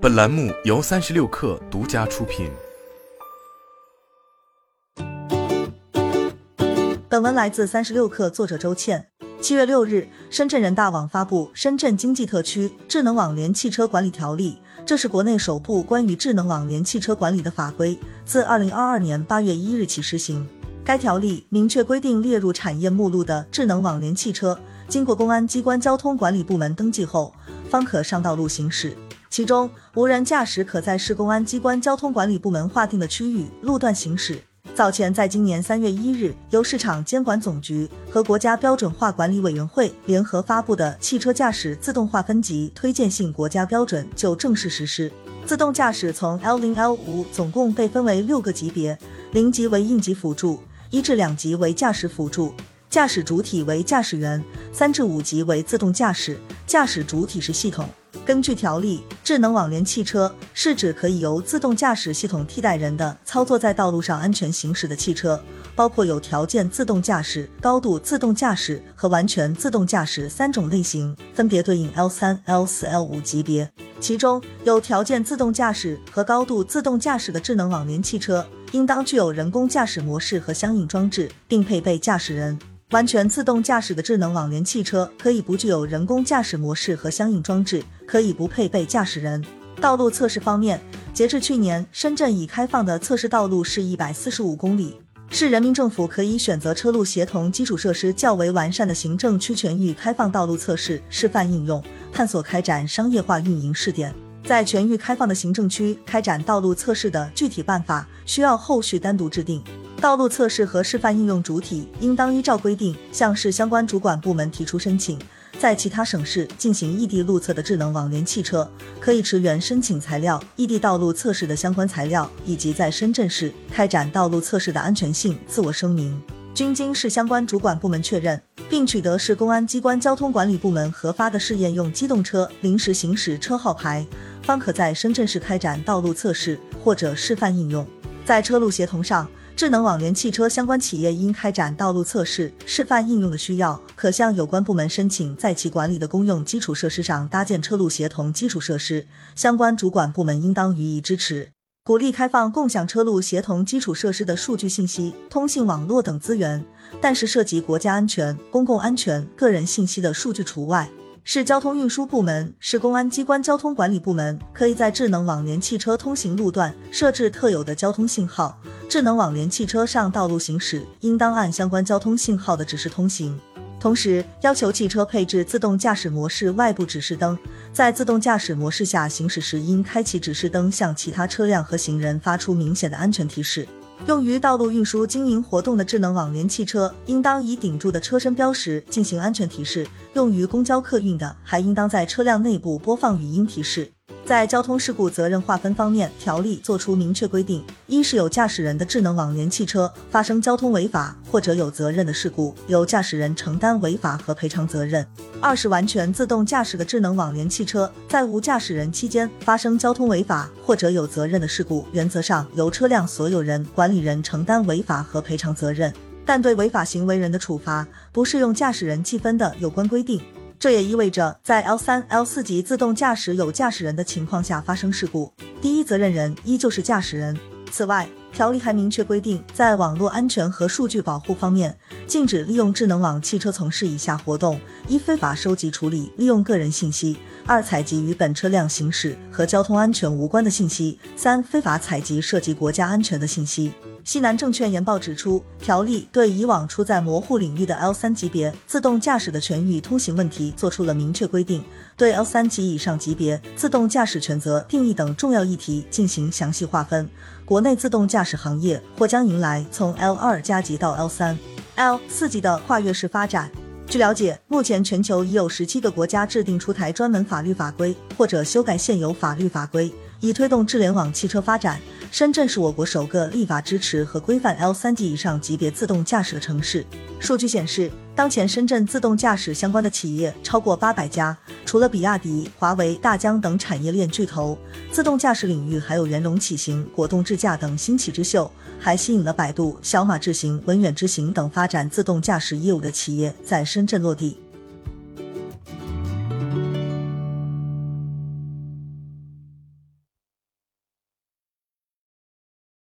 本栏目由三十六氪独家出品。本文来自三十六氪，作者周倩。七月六日，深圳人大网发布《深圳经济特区智能网联汽车管理条例》，这是国内首部关于智能网联汽车管理的法规，自二零二二年八月一日起施行。该条例明确规定，列入产业目录的智能网联汽车，经过公安机关交通管理部门登记后，方可上道路行驶。其中，无人驾驶可在市公安机关交通管理部门划定的区域路段行驶。早前，在今年三月一日，由市场监管总局和国家标准化管理委员会联合发布的《汽车驾驶自动化分级推荐性国家标准》就正式实施。自动驾驶从 L 零 L 五总共被分为六个级别，零级为应急辅助。一至两级为驾驶辅助，驾驶主体为驾驶员；三至五级为自动驾驶，驾驶主体是系统。根据条例，智能网联汽车是指可以由自动驾驶系统替代人的操作在道路上安全行驶的汽车，包括有条件自动驾驶、高度自动驾驶和完全自动驾驶三种类型，分别对应 L 三、L 四、L 五级别。其中有条件自动驾驶和高度自动驾驶的智能网联汽车。应当具有人工驾驶模式和相应装置，并配备驾驶人。完全自动驾驶的智能网联汽车可以不具有人工驾驶模式和相应装置，可以不配备驾驶人。道路测试方面，截至去年，深圳已开放的测试道路是一百四十五公里。市人民政府可以选择车路协同基础设施较为完善的行政区全域开放道路测试示范应用，探索开展商业化运营试点。在全域开放的行政区开展道路测试的具体办法，需要后续单独制定。道路测试和示范应用主体应当依照规定向市相关主管部门提出申请。在其他省市进行异地路测的智能网联汽车，可以持原申请材料、异地道路测试的相关材料，以及在深圳市开展道路测试的安全性自我声明，均经市相关主管部门确认。并取得市公安机关交通管理部门核发的试验用机动车临时行驶车号牌，方可在深圳市开展道路测试或者示范应用。在车路协同上，智能网联汽车相关企业因开展道路测试、示范应用的需要，可向有关部门申请在其管理的公用基础设施上搭建车路协同基础设施，相关主管部门应当予以支持。鼓励开放共享车路协同基础设施的数据信息、通信网络等资源，但是涉及国家安全、公共安全、个人信息的数据除外。市交通运输部门、市公安机关交通管理部门可以在智能网联汽车通行路段设置特有的交通信号，智能网联汽车上道路行驶应当按相关交通信号的指示通行。同时要求汽车配置自动驾驶模式外部指示灯，在自动驾驶模式下行驶时，应开启指示灯，向其他车辆和行人发出明显的安全提示。用于道路运输经营活动的智能网联汽车，应当以顶住的车身标识进行安全提示；用于公交客运的，还应当在车辆内部播放语音提示。在交通事故责任划分方面，条例作出明确规定：一是有驾驶人的智能网联汽车发生交通违法或者有责任的事故，由驾驶人承担违法和赔偿责任；二是完全自动驾驶的智能网联汽车在无驾驶人期间发生交通违法或者有责任的事故，原则上由车辆所有人、管理人承担违法和赔偿责任，但对违法行为人的处罚不适用驾驶人记分的有关规定。这也意味着，在 L 三、L 四级自动驾驶有驾驶人的情况下发生事故，第一责任人依旧是驾驶人。此外，条例还明确规定，在网络安全和数据保护方面，禁止利用智能网汽车从事以下活动：一、非法收集、处理、利用个人信息；二、采集与本车辆行驶和交通安全无关的信息；三、非法采集涉及国家安全的信息。西南证券研报指出，条例对以往处在模糊领域的 L 三级别自动驾驶的全域通行问题作出了明确规定，对 L 三级以上级别自动驾驶权责定义等重要议题进行详细划分。国内自动驾驶行业或将迎来从 L 二加级到 L 三、L 四级的跨越式发展。据了解，目前全球已有十七个国家制定出台专门法律法规或者修改现有法律法规，以推动智联网汽车发展。深圳是我国首个立法支持和规范 L 三级以上级别自动驾驶的城市。数据显示，当前深圳自动驾驶相关的企业超过八百家，除了比亚迪、华为、大疆等产业链巨头，自动驾驶领域还有圆龙启行、果冻智驾等新起之秀，还吸引了百度、小马智行、文远智行等发展自动驾驶业务的企业在深圳落地。